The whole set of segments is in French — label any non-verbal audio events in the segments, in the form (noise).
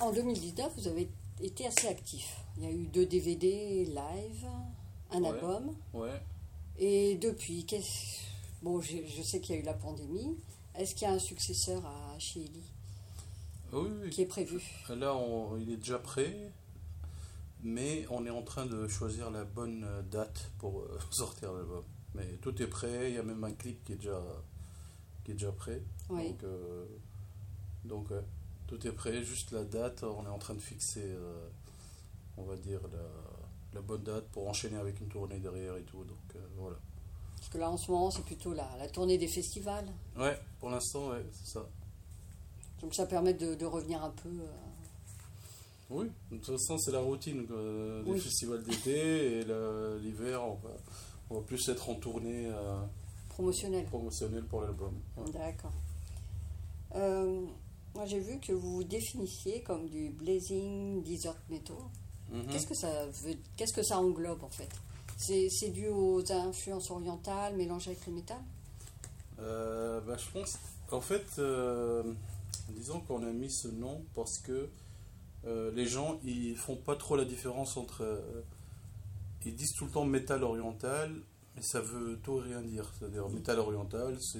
En 2019, vous avez été assez actif. Il y a eu deux DVD live, un Ouais. album. Ouais. Et depuis, qu'est-ce- bon, je, je sais qu'il y a eu la pandémie. Est-ce qu'il y a un successeur à Chili Oui, oui. qui est prévu? Là, on- il est déjà prêt, mais on est en train de choisir la bonne date pour euh, (laughs) sortir l'album. Mais tout est prêt, il y a même un clip qui est déjà, qui est déjà prêt. Oui. Donc, euh, donc ouais, tout est prêt, juste la date, on est en train de fixer, euh, on va dire, la, la bonne date pour enchaîner avec une tournée derrière et tout. Donc euh, voilà. Parce que là, en ce moment, c'est plutôt la, la tournée des festivals. Ouais, pour l'instant, ouais, c'est ça. Donc ça permet de, de revenir un peu. euh, Oui, de toute façon, c'est la routine des Oui. festivals d'été et l'hiver, on va, on va plus être en tournée euh, promotionnel. promotionnelle pour l'album. Ouais. D'accord. Moi, j'ai vu que vous vous définissiez comme du blazing desert metal. Mhm. Qu'est-ce que ça veut Qu'est-ce que ça englobe en fait? C'est dû aux influences orientales mélangées avec le métal? Euh, bah, je pense, en fait, euh, disons qu'on a mis ce nom parce que euh, les gens ils font pas trop la différence entre. ils disent tout le temps métal oriental, mais ça veut tout rien dire. C'est-à-dire métal oriental, c'est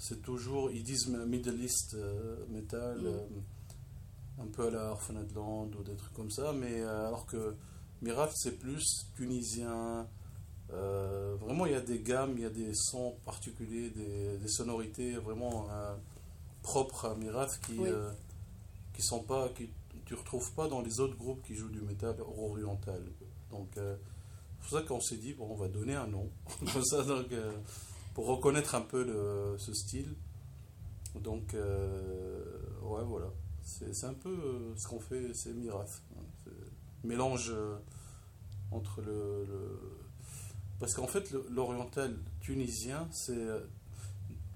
c'est toujours. Ils disent Middle East euh, metal, Mm. euh, un peu à la Orphanedland ou des trucs comme ça, mais euh, alors que Miraf c'est plus tunisien. Euh, vraiment, il y a des gammes, il y a des sons particuliers, des, des sonorités vraiment euh, propres à Miraf qui Oui. euh, qui sont pas, qui tu retrouves pas dans les autres groupes qui jouent du métal oriental. Donc, c'est pour ça qu'on s'est dit bon, on va donner un nom (laughs) comme ça, donc, pour reconnaître un peu le- ce style. Donc, euh, ouais, voilà, c'est un peu euh, ce qu'on fait, c'est Miraf. mélange euh, entre le, le- parce qu'en fait, l'oriental tunisien, c'est.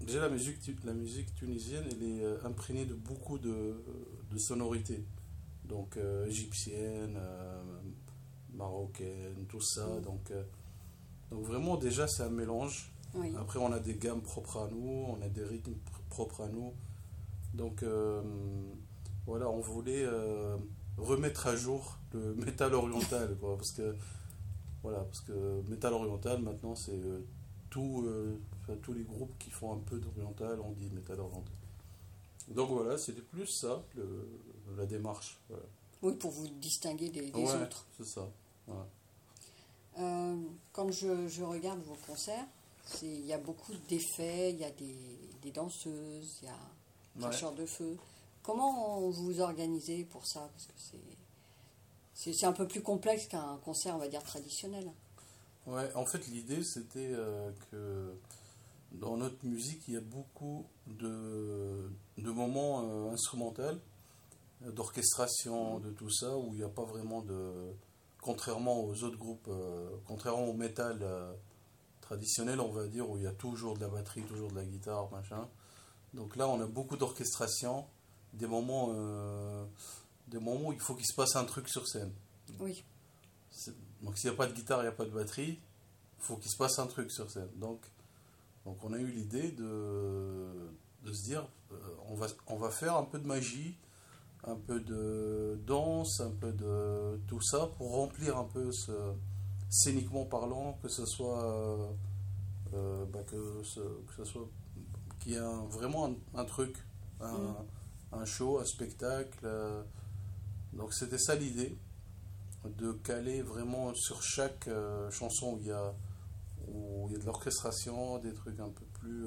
Déjà, la musique, la musique tunisienne, elle est imprégnée de beaucoup de, de sonorités. Donc, euh, égyptienne, euh, marocaine, tout ça. Mm. Donc, donc, vraiment, déjà, c'est un mélange. Oui. Après, on a des gammes propres à nous, on a des rythmes pr- propres à nous. Donc, euh, voilà, on voulait euh, remettre à jour le (laughs) métal oriental, quoi, parce que voilà, parce que métal oriental maintenant, c'est euh, tout, tous les groupes qui font un peu d'oriental, on dit métal oriental. Donc voilà, c'était plus ça, le- la démarche. Voilà. Oui, pour vous distinguer des, des Ouais, autres. c'est ça. quand je, je regarde vos concerts, il y a beaucoup d'effets, il y a des, des danseuses, il y a Ouais. cracheurs de feu. Comment vous vous organisez pour ça? Parce que c'est un peu plus complexe qu'un concert, on va dire, traditionnel. Ouais, en fait, l'idée, c'était euh, que dans notre musique, il y a beaucoup de, de moments euh, instrumentaux, d'orchestration, de tout ça, où il n'y a pas vraiment de. Contrairement aux autres groupes, euh, contrairement au métal euh, traditionnel, on va dire, où il y a toujours de la batterie, toujours de la guitare, machin. Donc là, on a beaucoup d'orchestration, des moments, euh, des moments où il faut qu'il se passe un truc sur scène. Oui. Donc s'il n'y a pas de guitare, il n'y a pas de batterie, il faut qu'il se passe un truc sur scène. Donc, donc on a eu l'idée de, de se dire, euh, on, va, on va faire un peu de magie, un peu de danse, un peu de tout ça pour remplir un peu ce, scéniquement parlant, que ce soit, euh, euh, bah, que, ce, que ce soit, qu'il y ait un- vraiment un, un truc, un, Mm. un show, un spectacle. euh. donc c'était ça l'idée de caler vraiment sur chaque euh, chanson où il y a où il y a de l'orchestration, des trucs un peu plus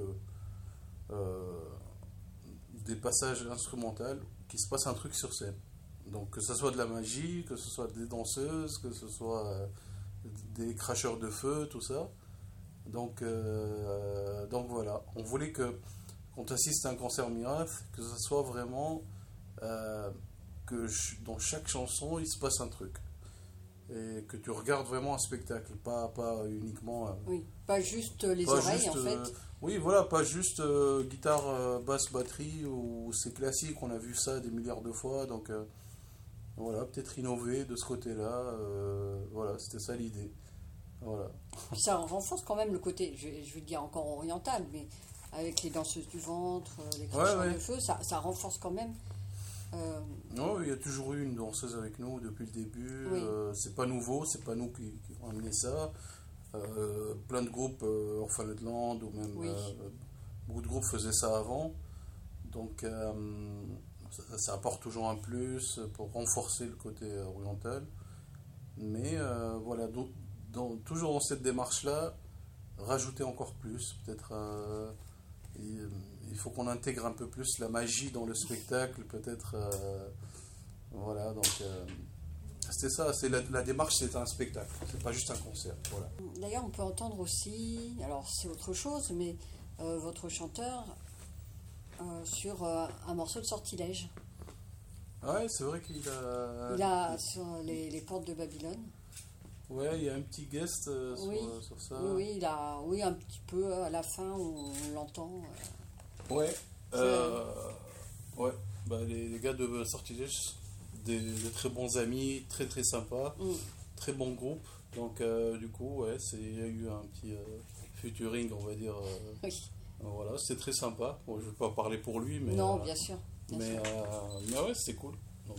des passages instrumentaux, qu'il se passe un truc sur scène. Donc que ce soit de la magie, que ce soit des danseuses, que ce soit des cracheurs de feu, tout ça. Donc, euh, donc voilà, on voulait que quand assiste à un concert miracle, que ce soit vraiment euh, que dans chaque chanson il se passe un truc et que tu regardes vraiment un spectacle, pas, pas uniquement. euh, Oui. Pas juste les pas oreilles, juste, en fait. oui, voilà, pas juste guitare, basse, batterie, ou c'est classique, on a vu ça des milliards de fois, donc voilà, peut-être innover de ce côté-là, euh, voilà, c'était ça l'idée. Voilà. Ça renforce quand même le côté, je, je vais dire encore oriental, mais avec les danseuses du ventre, euh, les cracheurs ouais. de feu, ça, ça renforce quand même. euh, il y a toujours eu une danseuse avec nous depuis le début. Oui. Euh, c'est pas nouveau, c'est pas nous qui, qui avons amené ça. Euh, plein de groupes, Orphaned ou même Oui. beaucoup de groupes faisaient ça avant. Donc ça, apporte toujours un plus pour renforcer le côté oriental. Mais euh, voilà, donc, toujours dans cette démarche-là, rajouter encore plus, peut-être. euh, il, faut qu'on intègre un peu plus la magie dans le spectacle, peut-être. euh, voilà, donc euh, c'était ça. C'est la, la démarche, c'est un spectacle, c'est pas juste un concert. Voilà. D'ailleurs, on peut entendre aussi, alors c'est autre chose, mais votre chanteur sur euh, un morceau de sortilège. Ouais, c'est vrai qu'il a. Il a sur les, les portes de Babylone. Ouais, il y a un petit guest euh, sur, Oui. sur ça. Oui, oui, il a, oui, un petit peu à la fin, on, l'entend. euh. Ouais. euh, ouais. Bah, les, les gars de Sortilège, des, des très bons amis, très très sympas, Mm. très bon groupe. Donc euh, du coup, ouais, il y a eu un petit euh, featuring, on va dire. euh, (laughs) Oui. Voilà, c'est très sympa. Bon, je vais pas parler pour lui, mais. non, euh, bien sûr. bien mais, sûr. euh, mais ouais, c'est cool. Donc.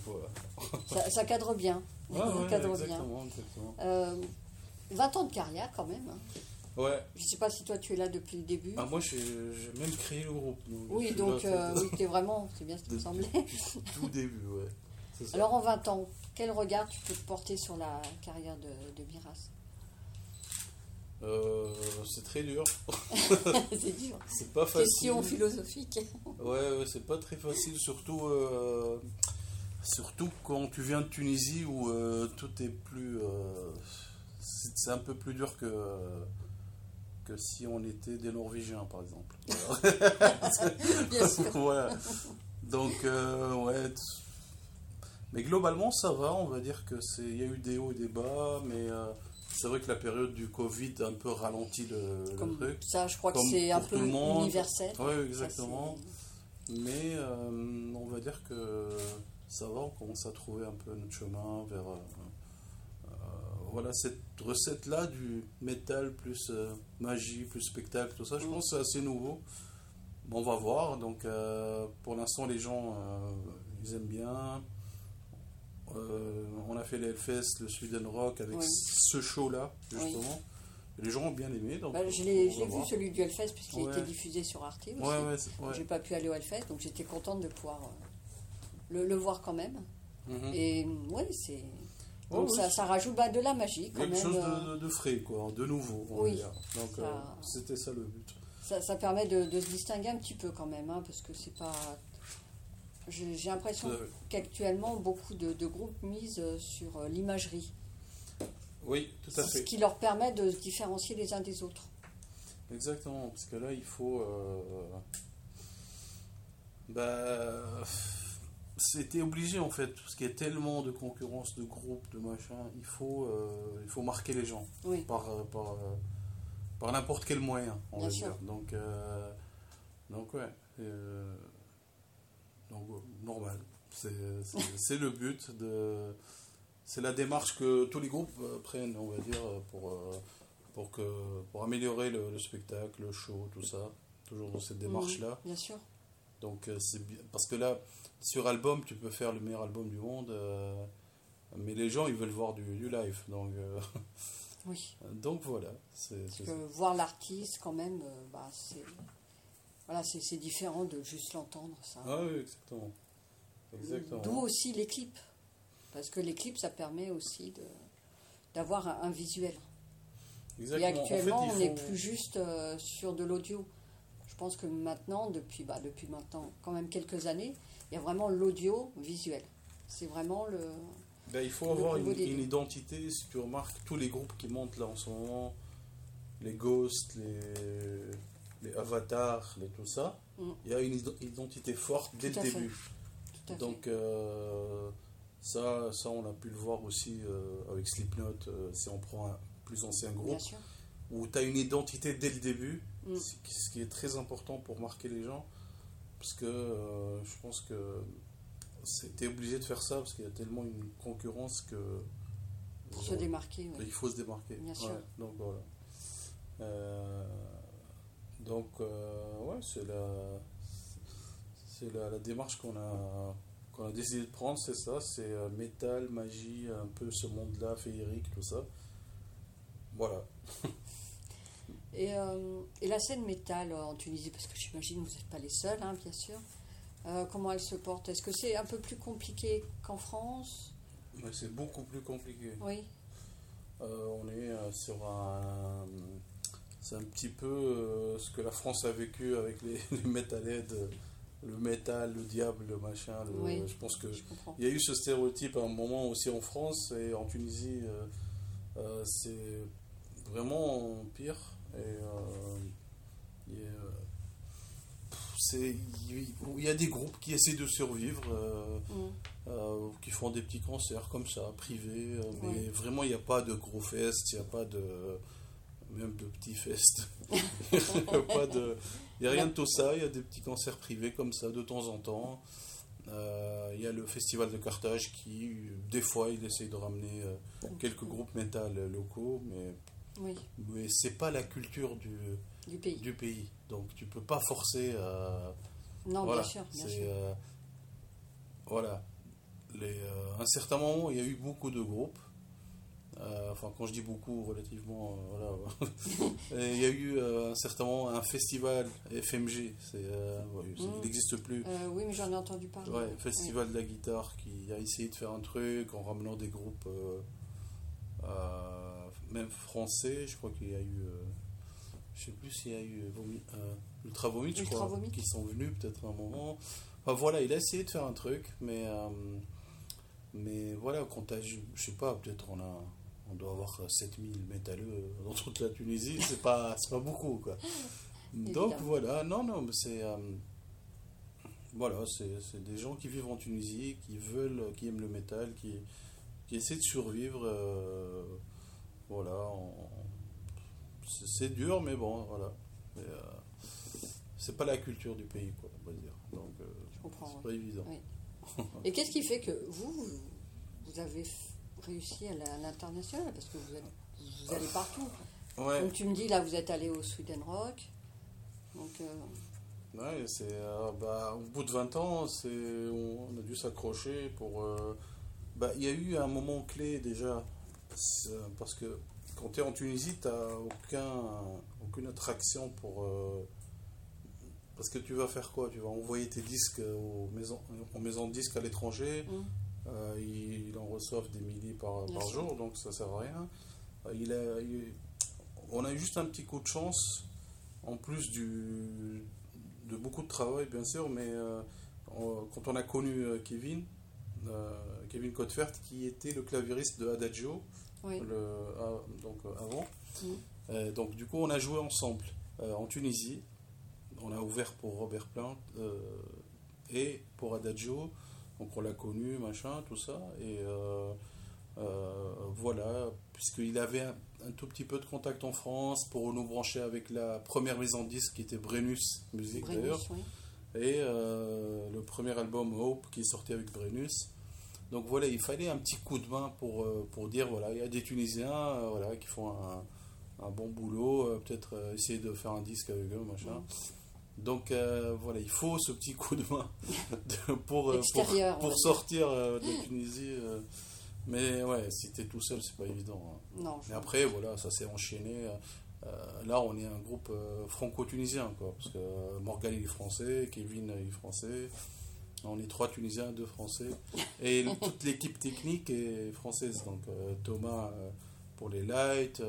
(laughs) Ça, ça cadre bien. Ouais, ça ouais, cadre bien. exactement, exactement. Euh, 20 ans de carrière quand même. hein. Ouais. Je ne sais pas si toi tu es là depuis le début. Ah, moi, j'ai même créé le groupe. donc oui, donc là, euh, oui, t'es vraiment, c'est bien ce qui me semblait. tout début, ouais. Ça. Alors en 20 ans, quel regard tu peux te porter sur la carrière de, de Miras? Euh, c'est très dur. (laughs) C'est dur. C'est pas facile. Question philosophique. Ouais, ouais, c'est pas très facile, surtout, euh, surtout quand tu viens de Tunisie où euh, tout est plus. c'est un peu plus dur que, que si on était des Norvégiens, par exemple. (laughs) Bien sûr. (laughs) voilà. Donc, ouais. Mais globalement, ça va. On va dire que c'est. Il y a eu des hauts et des bas, mais c'est vrai que la période du Covid a un peu ralenti le, le Comme truc. ça, je crois que c'est un peu universel. Ça, exactement. Mais euh, on va dire que ça va, on commence à trouver un peu notre chemin vers euh, euh, voilà, cette recette-là du métal plus euh, magie, plus spectacle, tout ça. Je Mm. pense que c'est assez nouveau. Bon, on va voir. Donc pour l'instant, les gens, ils aiment bien. Euh, on a fait les Hellfest, le Sweden Rock avec ce show-là, justement. Les gens ont bien aimé. Donc Bah, je l'ai vu celui du Hellfest puisqu'il Ouais. était diffusé sur Arte aussi. J'ai pas pu aller au Hellfest, donc j'étais contente de pouvoir euh, le, le voir quand même. Mhm. Et oui, c'est. Ça, ça rajoute bah, de la magie quand Quelque même. chose euh, de, de frais, quoi, de nouveau. on Oui. dire. Donc Ça- euh, c'était ça le but. Ça, ça permet de, de se distinguer un petit peu quand même, hein, parce que c'est pas. J'ai l'impression Euh, qu'actuellement, beaucoup de, de groupes misent euh, sur euh, l'imagerie, oui, tout à ce fait. qui leur permet de se différencier les uns des autres. Exactement, parce que là, il faut. euh, bah, c'était obligé en fait, parce qu'il y a tellement de concurrence, de groupes, de machin. Il faut, euh, il faut marquer les gens Oui, par, par, par n'importe quel moyen, on Bien va sûr. dire. Donc, donc ouais. Donc, euh, normal. (laughs) C'est le but de. C'est la démarche que tous les groupes euh, prennent, on va dire, pour, euh, pour, que, pour améliorer le, le spectacle, le show, tout ça. Toujours dans cette démarche-là. bien sûr. Donc, c'est. Parce que là, sur album, tu peux faire le meilleur album du monde, euh, mais les gens, ils veulent voir du, du live. Donc, euh, Oui. (laughs) donc voilà. C'est Parce que voir l'artiste, quand même, bah, c'est. Voilà, c'est différent de juste l'entendre, ça. Ah oui, exactement. Exactement. D'où aussi les clips. Parce que les clips, ça permet aussi de d'avoir un, un visuel. Et actuellement, en fait, on n'est plus juste euh, sur de l'audio. Je pense que maintenant, depuis, bah, depuis maintenant quand même quelques années, il y a vraiment l'audio visuel. C'est vraiment le... Ben, il faut avoir une, une identité. Si tu remarques, tous les groupes qui montent là en ce moment, les Ghosts, les, les Avatars, les tout ça, Mm. il y a une identité forte dès Tout le début. Tout à. Donc euh, ça, ça, on a pu le voir aussi euh, avec Slipknot, euh, si on prend un plus ancien groupe, où tu as une identité dès le début, Mm. ce qui- est très important pour marquer les gens, parce que je pense que c'était obligé de faire ça, parce qu'il y a tellement une concurrence que... Pour se démarquer. oui. il faut se démarquer. Bien sûr. Donc voilà. Euh, donc euh, ouais, c'est la, c'est la, la démarche qu'on a, qu'on a décidé de prendre, c'est ça, c'est euh, métal, magie, un peu ce monde-là, féerique, tout ça. Voilà. (laughs) Et, euh, et la scène métal en Tunisie, parce que j'imagine que vous n'êtes pas les seuls, hein, bien sûr. Euh, comment elle se porte? Est-ce que c'est un peu plus compliqué qu'en France? C'est beaucoup plus compliqué. Oui, on est sur un. C'est un petit peu euh, ce que la France a vécu avec les, (laughs) les le métal, le diable, le machin. le- Oui. Je pense que. Il y a eu ce stéréotype à un moment aussi en France et en Tunisie, euh, euh, c'est vraiment pire. Et, il y a, pff, c'est- il y a des groupes qui essaient de survivre, Mm. qui font des petits concerts comme ça, privés, mais vraiment il n'y a pas de gros fest, il n'y a pas de même (laughs) de petits fest. il n'y a rien de tout ça. Il y a des petits concerts privés comme ça de temps en temps. Euh, il y a le festival de Carthage qui, des fois, il essaye de ramener euh, quelques groupes métal locaux, mais, Oui, mais c'est pas la culture du, du pays. du pays. Donc tu peux pas forcer à. Non, voilà, bien sûr, bien sûr. euh, voilà. Les, euh, à un certain moment, il y a eu beaucoup de groupes. Euh, enfin, quand je dis beaucoup, relativement, euh, voilà. (laughs) Il y a eu euh, à un certain moment un festival FMG. C'est, euh, ouais, c'est- Mm. Il n'existe plus. Oui, mais j'en ai entendu parler. Ouais, Festival de la guitare qui a essayé de faire un truc en ramenant des groupes même français. Je crois qu'il y a eu, je sais plus s'il y a eu Vomi- Ultra Vomit, je crois, Vomit. qui sont venus peut-être à un moment. Enfin voilà, il a essayé de faire un truc, mais mais voilà, quand je je sais pas, peut-être on a on doit avoir 7000 métalleux dans toute la Tunisie, c'est pas c'est pas beaucoup quoi. (laughs) Donc voilà, non non, mais c'est euh, voilà, c'est c'est des gens qui vivent en Tunisie, qui veulent, qui aiment le métal, qui, qui essaient de survivre. euh, voilà, c'est dur, mais bon, voilà. Euh, c'est pas la culture du pays, quoi, on va dire. Donc, euh, Je comprends. c'est pas évident. Oui. (laughs) Et qu'est-ce qui fait que vous, vous- avez réussi à l'international Parce que vous allez, vous allez partout. Ouais, Donc tu me dis, là, vous êtes allé au Sweden Rock. Donc, euh, ouais, c'est euh, bah, au bout de 20 ans, c'est on, on a dû s'accrocher pour. euh, bah, il y a eu un moment clé déjà, parce que quand tu es en Tunisie, tu n'as aucun, aucune attraction pour. parce que tu vas faire quoi? Tu vas envoyer tes disques aux maisons, aux maisons de disques à l'étranger. Euh, ils, ils en reçoivent des milliers par, par jour, donc ça sert à rien. Euh, il a, il- on a eu juste un petit coup de chance, en plus du, de beaucoup de travail, bien sûr, mais euh, on- quand on a connu euh, Kevin, euh, Kevin Cotefert, qui était le claviériste de Adagio, oui. le, ah, donc, euh, avant. Euh, donc du coup, on a joué ensemble euh, en Tunisie. On a ouvert pour Robert Plant euh, et pour Adagio. Donc on l'a connu, machin, tout ça. Et euh, euh, voilà, puisqu'il avait un, un tout petit peu de contact en France pour nous brancher avec la première maison de disques qui était Brennus Music Brennus, d'ailleurs. oui. Et euh, le premier album Hope qui est sorti avec Brennus. Donc voilà, il fallait un petit coup de main pour, pour dire voilà, il y a des Tunisiens voilà, qui font un, un bon boulot, peut-être essayer de faire un disque avec eux, machin. Donc euh, voilà, il faut ce petit coup de main (laughs) de- pour, euh, pour, sortir euh, de Tunisie. mais ouais, si t'es tout seul, c'est pas évident. hein. Non, Mais après, voilà, ça s'est enchaîné. Là, on est un groupe franco-tunisien, quoi. Parce que Morgan, il est français, Kevin, il est français. On est trois Tunisiens, deux Français. Et (laughs) toute l'équipe technique est française. Donc, Thomas pour les lights,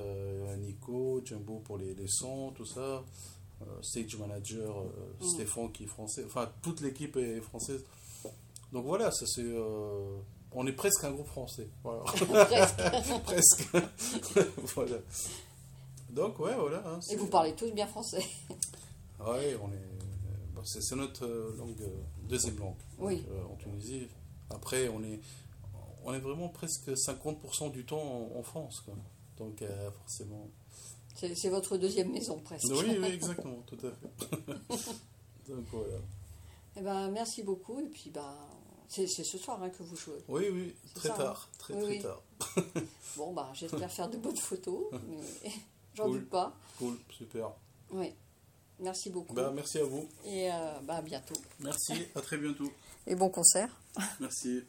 Nico, Jumbo pour les, les sons, tout ça. Euh, stage manager, euh, Mm. Stéphane qui est français. Enfin, toute l'équipe est française. Donc voilà, ça c'est. euh, on est presque un groupe français. Voilà. (laughs) Presque. Presque. (laughs) voilà. Donc, ouais, voilà. hein, Et vous parlez tous bien français. Ouais, on est. bah, c'est notre langue, deuxième langue. Oui. Donc, euh, en Tunisie. Après, on est, on est vraiment presque 50% du temps en, en France. Quoi. Donc, euh, forcément. C'est c'est votre deuxième maison, presque. Oui, oui, (laughs) exactement, tout à fait. (laughs) Donc, voilà. Eh ben, merci beaucoup. Et puis, bah, c'est c'est ce soir hein, que vous jouez. Oui, oui, C'est très ça, hein. tard. Très, Oui, très oui. tard. (laughs) Bon, bah, j'espère faire de bonnes photos, mais j'en Cool. doute pas. Cool, super. Oui. Merci beaucoup. Bah, merci à vous. Et euh, bah, à bientôt. Merci, à très bientôt. Et bon concert. Merci.